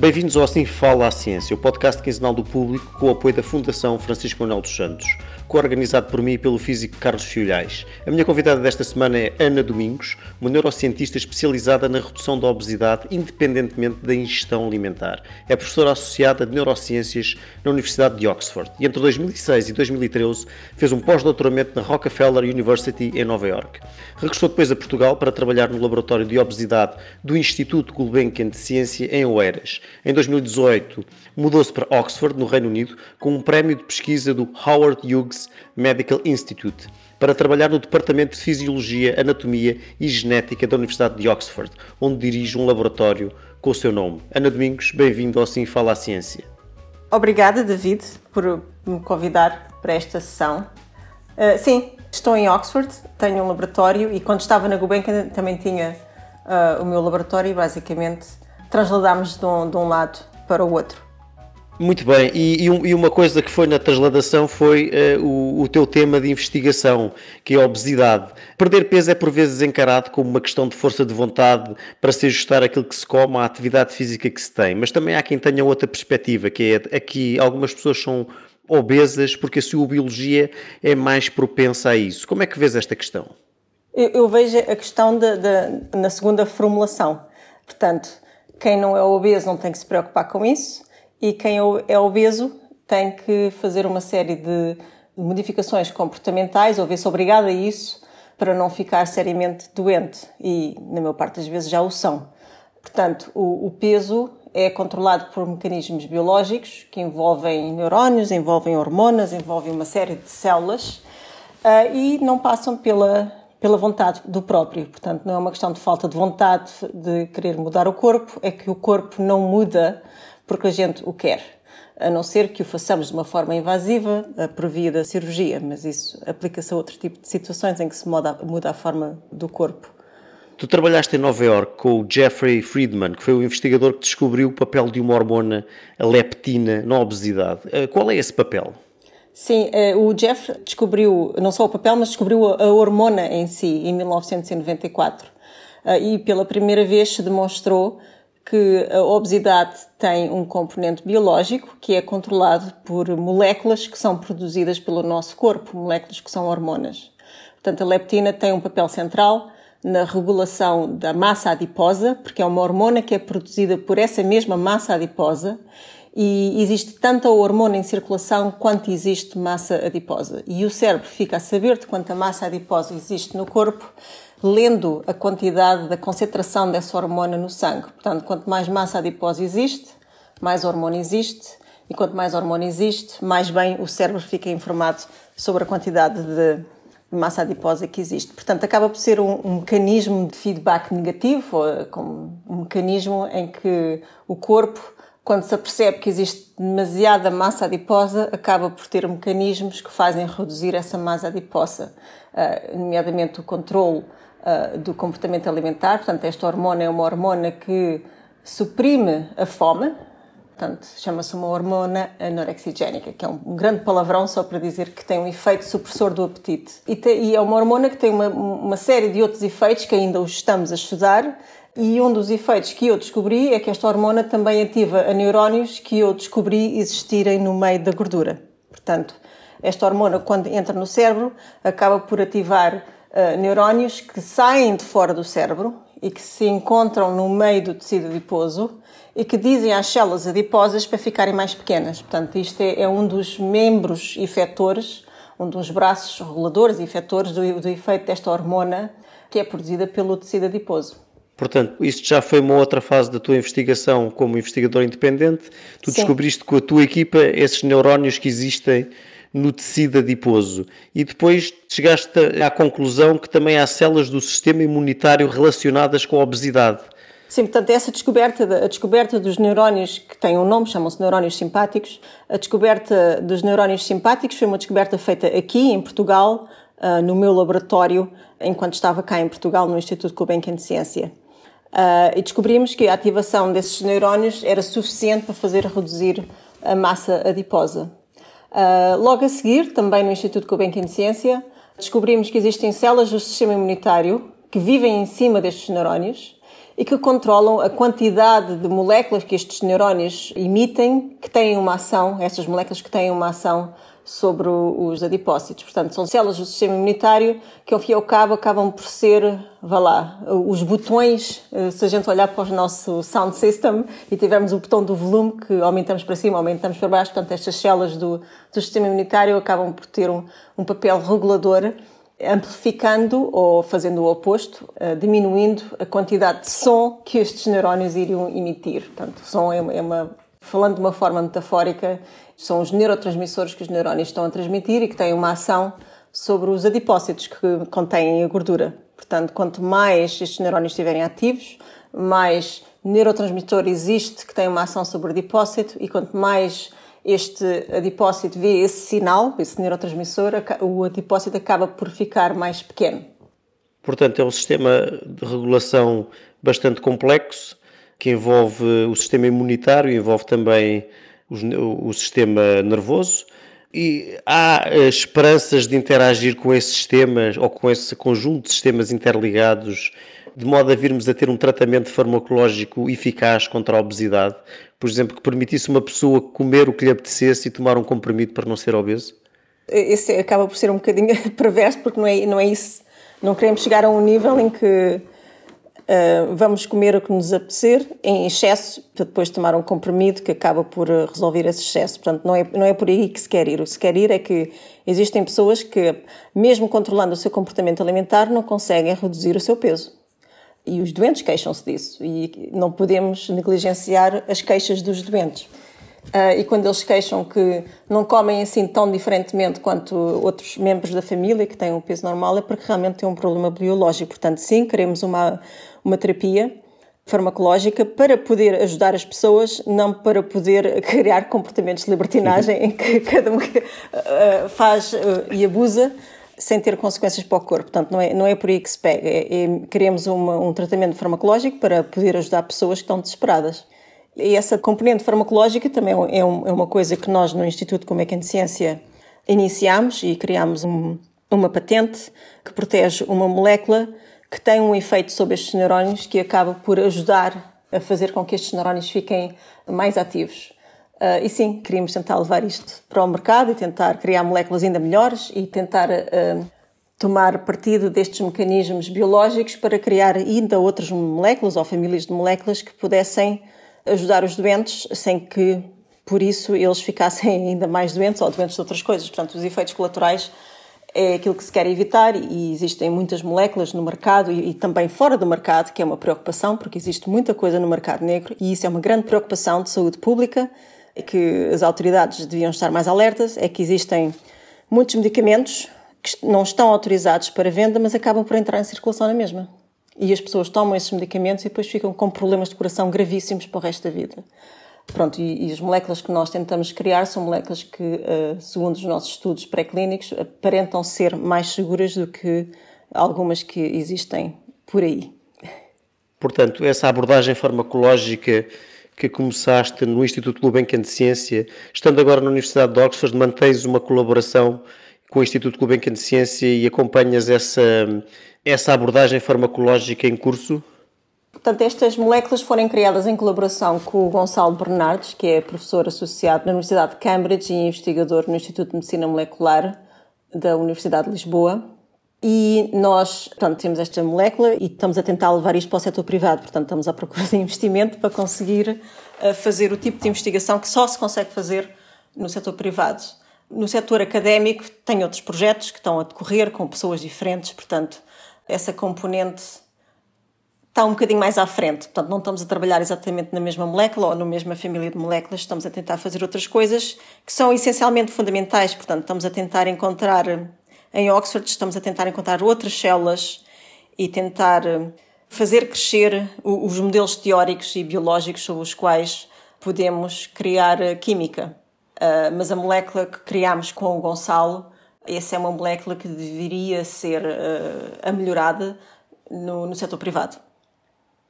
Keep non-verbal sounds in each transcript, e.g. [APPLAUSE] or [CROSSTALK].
Bem-vindos ao Assim Fala a Ciência, o podcast quinzenal do público com o apoio da Fundação Francisco Manuel dos Santos, co-organizado por mim e pelo físico Carlos Fiolhais. A minha convidada desta semana é Ana Domingos, uma neurocientista especializada na redução da obesidade independentemente da ingestão alimentar. É professora associada de Neurociências na Universidade de Oxford e entre 2006 e 2013 fez um pós-doutoramento na Rockefeller University em Nova York. Regressou depois a Portugal para trabalhar no laboratório de obesidade do Instituto Gulbenkian de Ciência em Oeiras. Em 2018, mudou-se para Oxford, no Reino Unido, com um prémio de pesquisa do Howard Hughes Medical Institute, para trabalhar no Departamento de Fisiologia, Anatomia e Genética da Universidade de Oxford, onde dirige um laboratório com o seu nome. Ana Domingos, bem-vindo ao Sim Fala a Ciência. Obrigada, David, por me convidar para esta sessão. Uh, sim, estou em Oxford, tenho um laboratório e quando estava na Gulbenkian também tinha uh, o meu laboratório e basicamente trasladámos de um, de um lado para o outro. Muito bem, e, e, uma coisa que foi na transladação foi uh, o, o, teu tema de investigação, que é a obesidade. Perder peso é por vezes encarado como uma questão de força de vontade para se ajustar aquilo que se come à atividade física que se tem, mas também há quem tenha outra perspectiva, que é aqui algumas pessoas são obesas porque a sua biologia é mais propensa a isso. Como é que vês esta questão? Eu, eu vejo a questão de, de, na segunda formulação. Portanto, quem não é obeso não tem que se preocupar com isso e quem é obeso tem que fazer uma série de modificações comportamentais ou ver-se obrigado a isso para não ficar seriamente doente e, na maior parte das vezes, já o são. Portanto, o, o peso é controlado por mecanismos biológicos que envolvem neurónios, envolvem hormonas, envolvem uma série de células uh, e não passam pela, pela vontade do próprio. Portanto, não é uma questão de falta de vontade de querer mudar o corpo, é que o corpo não muda porque a gente o quer, a não ser que o façamos de uma forma invasiva, por via da cirurgia, mas isso aplica-se a outro tipo de situações em que se muda, muda a forma do corpo. Tu trabalhaste em Nova York com o Jeffrey Friedman, que foi o investigador que descobriu o papel de uma hormona, a leptina, na obesidade. Eh, qual é esse papel? Sim, eh, o Jeff descobriu não só o papel, mas descobriu a hormona em si, em 1994. Eh, e pela primeira vez se demonstrou que a obesidade tem um componente biológico que é controlado por moléculas que são produzidas pelo nosso corpo, moléculas que são hormonas. Portanto, a leptina tem um papel central na regulação da massa adiposa, porque é uma hormona que é produzida por essa mesma massa adiposa e existe tanta hormona em circulação quanto existe massa adiposa. E o cérebro fica a saber de quanta massa adiposa existe no corpo lendo a quantidade da concentração dessa hormona no sangue. Portanto, quanto mais massa adiposa existe, mais hormona existe, e quanto mais hormona existe, mais bem o cérebro fica informado sobre a quantidade de massa adiposa que existe. Portanto, acaba por ser um, um mecanismo de feedback negativo, como um mecanismo em que o corpo, quando se apercebe que existe demasiada massa adiposa, acaba por ter mecanismos que fazem reduzir essa massa adiposa, uh, nomeadamente o controle uh, do comportamento alimentar. Portanto, esta hormona é uma hormona que suprime a fome, portanto, chama-se uma hormona anorexigénica, que é um grande palavrão só para dizer que tem um efeito supressor do apetite. Te, e é uma hormona que tem uma, uma série de outros efeitos que ainda os estamos a estudar, e um dos efeitos que eu descobri é que esta hormona também ativa a neurónios que eu descobri existirem no meio da gordura. Portanto, esta hormona, quando entra no cérebro, acaba por ativar uh, neurónios que saem de fora do cérebro e que se encontram no meio do tecido adiposo e que dizem às células adiposas para ficarem mais pequenas. Portanto, isto é, é um dos membros efetores, um dos braços reguladores e efetores do, do efeito desta hormona que é produzida pelo tecido adiposo. Portanto, isto já foi uma outra fase da tua investigação como investigador independente. Tu Sim. descobriste com a tua equipa esses neurónios que existem no tecido adiposo. E depois chegaste à conclusão que também há células do sistema imunitário relacionadas com a obesidade. Sim, portanto, essa descoberta, a descoberta dos neurónios que têm um nome, chamam-se neurónios simpáticos, a descoberta dos neurónios simpáticos foi uma descoberta feita aqui, em Portugal, ah, no meu laboratório, enquanto estava cá em Portugal, no Instituto Gulbenkian de Ciência. Uh, e descobrimos que a ativação desses neurónios era suficiente para fazer reduzir a massa adiposa. Uh, logo a seguir, também no Instituto Gulbenkian de Ciência, descobrimos que existem células do sistema imunitário que vivem em cima destes neurónios e que controlam a quantidade de moléculas que estes neurónios emitem que têm uma ação, estas moléculas que têm uma ação sobre os adipócitos. Portanto, são células do sistema imunitário que, ao fim e ao cabo, acabam por ser, vá lá, os botões, eh, se a gente olhar para o nosso sound system e tivermos o botão do volume que aumentamos para cima, aumentamos para baixo, portanto, estas células do, do sistema imunitário acabam por ter um, um papel regulador amplificando ou fazendo o oposto, eh, diminuindo a quantidade de som que estes neurónios iriam emitir. Portanto, o som é uma, é uma falando de uma forma metafórica, são os neurotransmissores que os neurónios estão a transmitir e que têm uma ação sobre os adipócitos que contêm a gordura. Portanto, quanto mais estes neurónios estiverem ativos, mais neurotransmissor existe que tem uma ação sobre o adipócito e quanto mais este adipócito vê esse sinal, esse neurotransmissor, o adipócito acaba por ficar mais pequeno. Portanto, é um sistema de regulação bastante complexo que envolve o sistema imunitário, envolve também o, sistema nervoso. E há eh, esperanças de interagir com esses sistemas ou com esse conjunto de sistemas interligados, de modo a virmos a ter um tratamento farmacológico eficaz contra a obesidade, por exemplo, que permitisse uma pessoa comer o que lhe apetecesse e tomar um comprimido para não ser obeso? Esse acaba por ser um bocadinho [LAUGHS] perverso, porque não é, não é isso. Não queremos chegar a um nível em que uh, vamos comer o que nos apetecer em excesso, para depois tomar um comprimido que acaba por resolver esse excesso. Portanto, não é, não é por aí que se quer ir. O que se quer ir é que existem pessoas que, mesmo controlando o seu comportamento alimentar, não conseguem reduzir o seu peso. E os doentes queixam-se disso e não podemos negligenciar as queixas dos doentes. Uh, e quando eles queixam que não comem assim tão diferentemente quanto outros membros da família que têm um peso normal, é porque realmente têm um problema biológico. Portanto, sim, queremos uma, uma terapia farmacológica para poder ajudar as pessoas, não para poder [LAUGHS] criar comportamentos de libertinagem em que [LAUGHS] cada um uh, faz uh, e abusa sem ter consequências para o corpo. Portanto, não é, não é por aí que se pega. É, é, queremos uma, um tratamento farmacológico para poder ajudar pessoas que estão desesperadas. E essa componente farmacológica também é, um, é uma coisa que nós no Instituto Comecan de Ciência iniciámos e criámos um, uma patente que protege uma molécula que tem um efeito sobre estes neurónios que acaba por ajudar a fazer com que estes neurónios fiquem mais ativos. Uh, e sim, queríamos tentar levar isto para o mercado e tentar criar moléculas ainda melhores e tentar uh, tomar partido destes mecanismos biológicos para criar ainda outras moléculas ou famílias de moléculas que pudessem ajudar os doentes sem que, por isso, eles ficassem [LAUGHS] ainda mais doentes ou doentes de outras coisas. Portanto, os efeitos colaterais é aquilo que se quer evitar e existem muitas moléculas no mercado e, e, também fora do mercado, que é uma preocupação, porque existe muita coisa no mercado negro e isso é uma grande preocupação de saúde pública que as autoridades deviam estar mais alertas é que existem muitos medicamentos que não estão autorizados para venda, mas acabam por entrar em circulação na mesma. E as pessoas tomam esses medicamentos e depois ficam com problemas de coração gravíssimos para o resto da vida. Pronto, e, e as moléculas que nós tentamos criar são moléculas que, uh, segundo os nossos estudos pré-clínicos, aparentam ser mais seguras do que algumas que existem por aí. Portanto, essa abordagem farmacológica que começaste no Instituto Gulbenkian de Ciência, estando agora na Universidade de Oxford, mantens uma colaboração com o Instituto Gulbenkian de Ciência e acompanhas essa, essa abordagem farmacológica em curso? Portanto, estas moléculas foram criadas em colaboração com o Gonçalo Bernardes, que é professor associado na Universidade de Cambridge e investigador no Instituto de Medicina Molecular da Universidade de Lisboa. E nós, portanto, temos esta molécula e estamos a tentar levar isto para o setor privado. Portanto, estamos à procura de investimento para conseguir uh, fazer o tipo de investigação que só se consegue fazer no setor privado. No setor académico, tem outros projetos que estão a decorrer com pessoas diferentes, portanto, essa componente está um bocadinho mais à frente. Portanto, não estamos a trabalhar exatamente na mesma molécula ou na mesma família de moléculas, estamos a tentar fazer outras coisas que são essencialmente fundamentais. Portanto, estamos a tentar encontrar em Oxford estamos a tentar encontrar outras células e tentar eh, fazer crescer os modelos teóricos e biológicos sobre os quais podemos criar eh, química. Uh, mas a molécula que criámos com o Gonçalo, essa é uma molécula que deveria ser uh, melhorada no, no setor privado.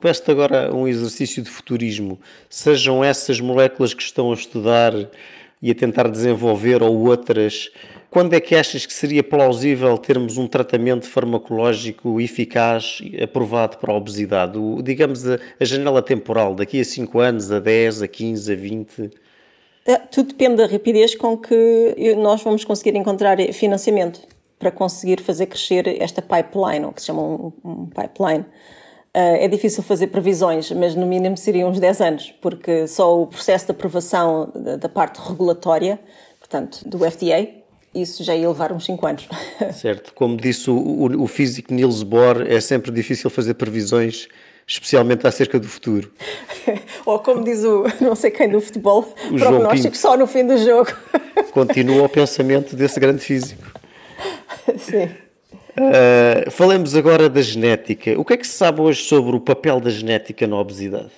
Peço-te agora um exercício de futurismo. Sejam essas moléculas que estão a estudar e a tentar desenvolver ou outras, quando é que achas que seria plausível termos um tratamento farmacológico eficaz aprovado para a obesidade? O, digamos a, a janela temporal, daqui a 5 anos, a 10, a 15, a 20? É, tudo depende da rapidez com que nós vamos conseguir encontrar financiamento para conseguir fazer crescer esta pipeline, ou que se chama um, um pipeline. Uh, é difícil fazer previsões, mas no mínimo seriam uns 10 anos, porque só o processo de aprovação da, da parte regulatória, portanto, do FDA, isso já ia levar uns 5 anos. [LAUGHS] Certo. Como disse o, o, o, físico Niels Bohr, é sempre difícil fazer previsões, especialmente acerca do futuro. [LAUGHS] Ou como diz o não sei quem do futebol, o prognóstico só no fim do jogo. Continua o pensamento desse grande físico. Sim. Uh, falemos agora da genética. O que é que se sabe hoje sobre o papel da genética na obesidade?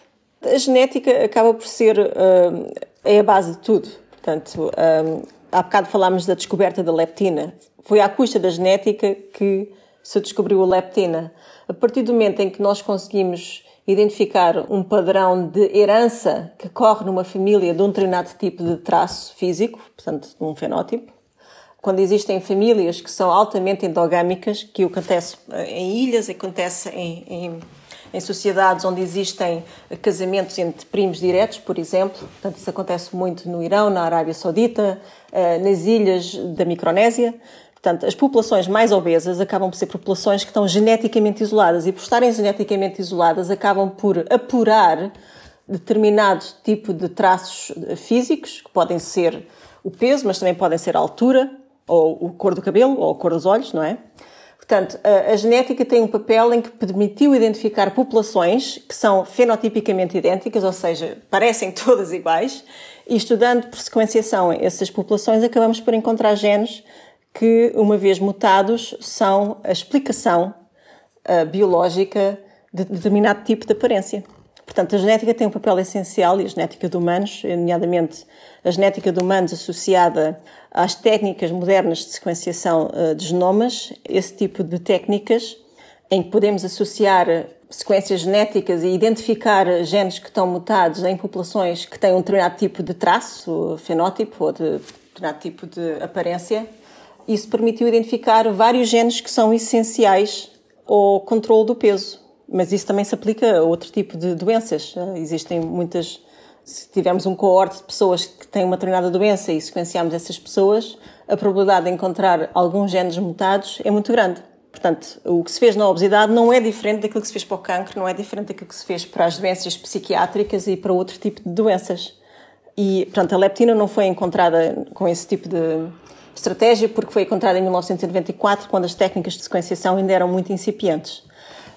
A genética acaba por ser uh, é a base de tudo. Portanto, um, há bocado falámos da descoberta da leptina. Foi à custa da genética que se descobriu a leptina. A partir do momento em que nós conseguimos identificar um padrão de herança que corre numa família de um determinado tipo de traço físico, portanto, de um fenótipo, quando existem famílias que são altamente endogâmicas, que acontece eh, em ilhas, acontece em, em, em, sociedades onde existem casamentos entre primos diretos, por exemplo. Portanto, isso acontece muito no Irão, na Arábia Saudita, eh, nas ilhas da Micronésia. Portanto, as populações mais obesas acabam por ser populações que estão geneticamente isoladas e, por estarem geneticamente isoladas, acabam por apurar determinado tipo de traços físicos, que podem ser o peso, mas também podem ser a altura, ou a cor do cabelo, ou a cor dos olhos, não é? Portanto, a, genética tem um papel em que permitiu identificar populações que são fenotipicamente idênticas, ou seja, parecem [LAUGHS] todas iguais, e estudando por sequenciação essas populações, acabamos por encontrar genes que, uma vez mutados, são a explicação uh, biológica de determinado tipo de aparência. Portanto, a genética tem um papel essencial e a genética de humanos, nomeadamente a genética de humanos associada às técnicas modernas de sequenciação eh, de genomas, esse tipo de técnicas em que podemos associar sequências genéticas e identificar genes que estão mutados em populações que têm um determinado tipo de traço, fenótipo ou de determinado tipo de aparência. Isso permitiu identificar vários genes que são essenciais ao controle do peso mas isso também se aplica a outro tipo de doenças. Existem muitas. Se tivermos um coorte de pessoas que têm uma determinada doença e sequenciarmos essas pessoas, a probabilidade de encontrar alguns genes mutados é muito grande. Portanto, o que se fez na obesidade não é diferente daquilo que se fez para o cancro, não é diferente daquilo que se fez para as doenças psiquiátricas e para outro tipo de doenças. E, portanto, a leptina não foi encontrada com esse tipo de estratégia porque foi encontrada em 1994, quando as técnicas de sequenciação ainda eram muito incipientes.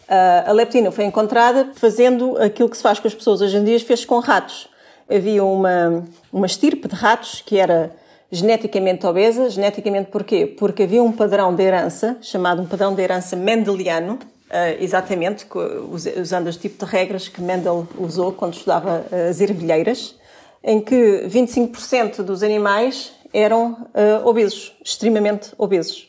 Uh, a leptina foi encontrada fazendo aquilo que se faz com as pessoas hoje em dia, fez com ratos. Havia uma, uma estirpe de ratos que era geneticamente obesa. Geneticamente porquê? Porque havia um padrão de herança, chamado um padrão de herança mendeliano, uh, exatamente, usando os tipos de regras que Mendel usou quando estudava as ervilheiras, em que 25% dos animais eram uh, obesos, extremamente obesos.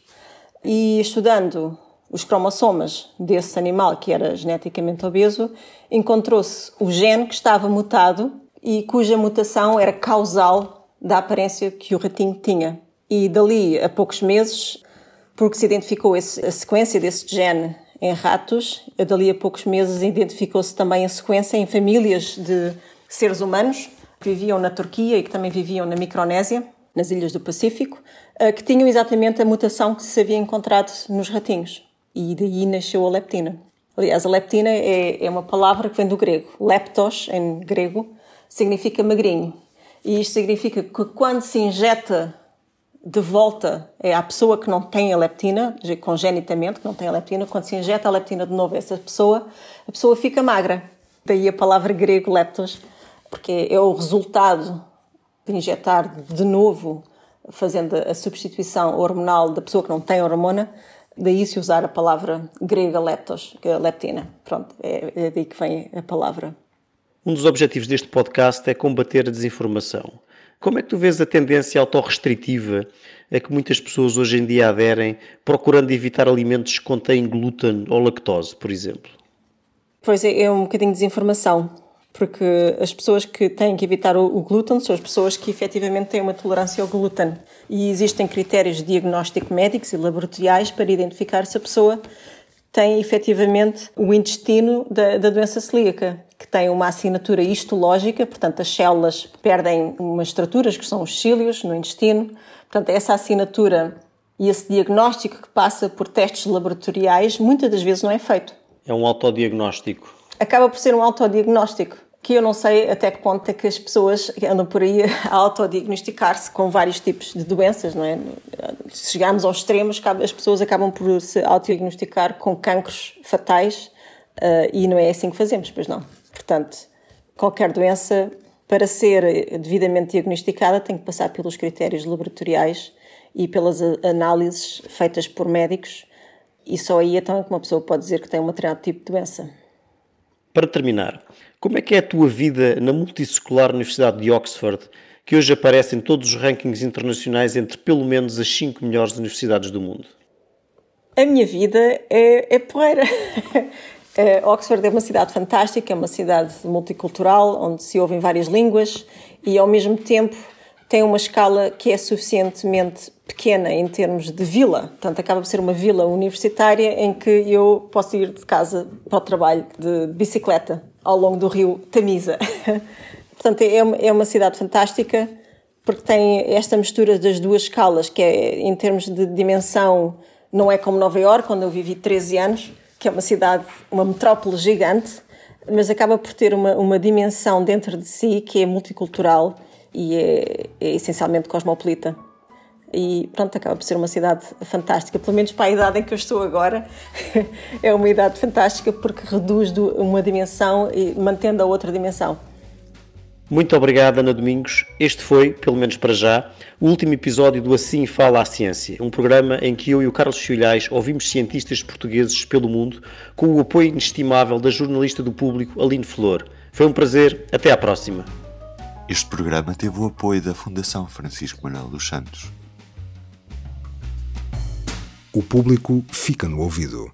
E estudando os cromossomas desse animal que era geneticamente obeso, encontrou-se o gene que estava mutado e cuja mutação era causal da aparência que o ratinho tinha. E dali a poucos meses, porque se identificou esse, a sequência desse gene em ratos, dali a poucos meses identificou-se também a sequência em famílias de seres humanos que viviam na Turquia e que também viviam na Micronésia, nas ilhas do Pacífico, eh, que tinham exatamente a mutação que se havia encontrado nos ratinhos e daí nasceu a leptina. Aliás, a leptina é, é uma palavra que vem do grego. Leptos, em grego, significa magrinho. E isto significa que quando se injeta de volta é a pessoa que não tem a leptina, congenitamente, que não tem a leptina, quando se injeta a leptina de novo a essa pessoa, a pessoa fica magra. Daí a palavra grego leptos, porque é o resultado injetar de novo, fazendo a substituição hormonal da pessoa que não tem hormona, Daí se usar a palavra grega leptos, que é leptina. Pronto, é, é daí que vem a palavra. Um dos objetivos deste podcast é combater a desinformação. Como é que tu vês a tendência autorrestritiva a que muitas pessoas hoje em dia aderem, procurando evitar alimentos que contêm glúten ou lactose, por exemplo? Pois é, é um bocadinho de desinformação. Porque as pessoas que têm que evitar o, glúten são as pessoas que efetivamente têm uma tolerância ao glúten. E existem critérios de diagnóstico médicos e laboratoriais para identificar se a pessoa tem efetivamente o intestino da, da doença celíaca, que tem uma assinatura histológica, portanto, as células perdem umas estruturas que são os cílios no intestino. Portanto, essa assinatura e esse diagnóstico que passa por testes laboratoriais muitas das vezes não é feito. É um autodiagnóstico. Acaba por ser um autodiagnóstico que eu não sei até que ponto é que as pessoas andam por aí [LAUGHS] a autodiagnosticar-se com vários tipos de doenças, não é? Se chegarmos aos extremos, as pessoas acabam por se autodiagnosticar com cancros fatais uh, e não é assim que fazemos, pois não. Portanto, qualquer doença, para ser devidamente diagnosticada, tem que passar pelos critérios laboratoriais e pelas análises feitas por médicos e só aí então é que uma pessoa pode dizer que tem um determinado tipo de doença. Para terminar, como é que é a tua vida na multissecular Universidade de Oxford, que hoje aparece em todos os rankings internacionais entre pelo menos as 5 melhores universidades do mundo? A minha vida é, é. É, [LAUGHS] Oxford é uma cidade fantástica, é uma cidade multicultural, onde se ouvem várias línguas e, ao mesmo tempo, tem uma escala que é suficientemente pequena em termos de vila. Portanto, acaba por ser uma vila universitária em que eu posso ir de casa para o trabalho de bicicleta ao longo do rio Tamisa. [LAUGHS] Portanto, é uma, é uma cidade fantástica porque tem esta mistura das duas escalas, que é em termos de dimensão, não é como Nova Iorque, onde eu vivi 13 anos, que é uma cidade, uma metrópole gigante, mas acaba por ter uma, uma dimensão dentro de si que é multicultural e é, é essencialmente cosmopolita e pronto, acaba por ser uma cidade fantástica, pelo menos para a idade em que eu estou agora, [LAUGHS] é uma idade fantástica porque reduz uma dimensão e mantendo a outra dimensão. Muito obrigado, Ana Domingos. Este foi, pelo menos para já, o último episódio do Assim Fala a Ciência, um programa em que eu e o Carlos Filhais ouvimos cientistas portugueses pelo mundo com o apoio inestimável da jornalista do público Aline Flor. Foi um prazer. Até à próxima. Este programa teve o apoio da Fundação Francisco Manuel dos Santos. O público fica no ouvido.